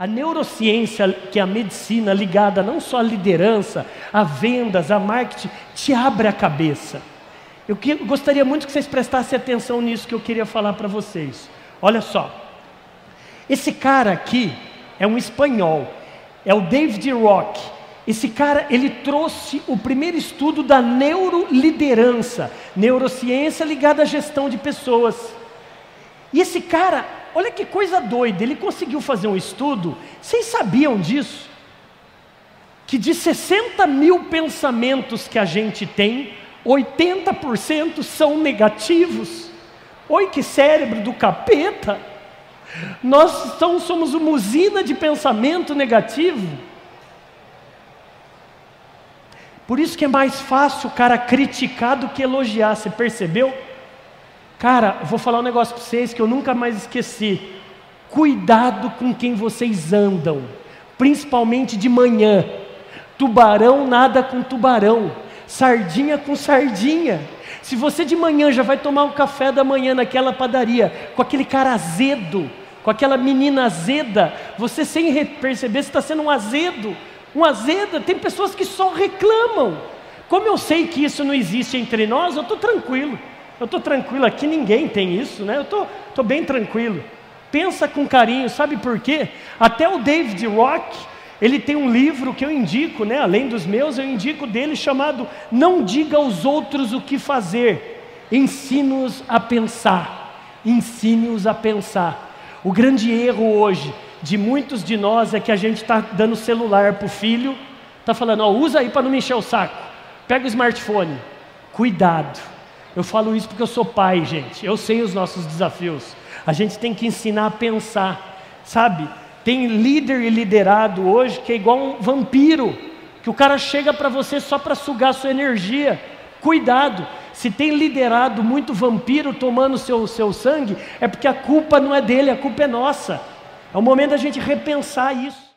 A neurociência, que é a medicina ligada não só à liderança, a vendas, a marketing, te abre a cabeça. Eu que, gostaria muito que vocês prestassem atenção nisso que eu queria falar para vocês. Olha só. Esse cara aqui é um espanhol, é o David Rock. Esse cara, ele trouxe o primeiro estudo da neuroliderança, neurociência ligada à gestão de pessoas. E esse cara, olha que coisa doida, ele conseguiu fazer um estudo, vocês sabiam disso? Que de 60 mil pensamentos que a gente tem, 80% são negativos. Oi, que cérebro do capeta! Nós então somos uma usina de pensamento negativo. Por isso que é mais fácil o cara criticar do que elogiar, você percebeu? Cara, vou falar um negócio para vocês que eu nunca mais esqueci. Cuidado com quem vocês andam, principalmente de manhã. Tubarão nada com tubarão, sardinha com sardinha. Se você de manhã já vai tomar um café da manhã naquela padaria, com aquele cara azedo, com aquela menina azeda, você sem perceber, está sendo um azedo. Um azeda, tem pessoas que só reclamam. Como eu sei que isso não existe entre nós, eu estou tranquilo. Eu estou tranquilo aqui, ninguém tem isso, né? Eu estou tô, tô bem tranquilo. Pensa com carinho, sabe por quê? Até o David Rock, ele tem um livro que eu indico, né? Além dos meus, eu indico dele chamado Não Diga aos Outros o que Fazer, Ensine-os a Pensar. Ensine-os a pensar. O grande erro hoje de muitos de nós é que a gente está dando celular para o filho, está falando, ó, usa aí para não me encher o saco, pega o smartphone. Cuidado eu falo isso porque eu sou pai, gente. Eu sei os nossos desafios. A gente tem que ensinar a pensar, sabe? Tem líder e liderado hoje que é igual um vampiro, que o cara chega para você só para sugar sua energia. Cuidado, se tem liderado muito vampiro tomando seu, seu sangue, é porque a culpa não é dele, a culpa é nossa. É o momento da gente repensar isso.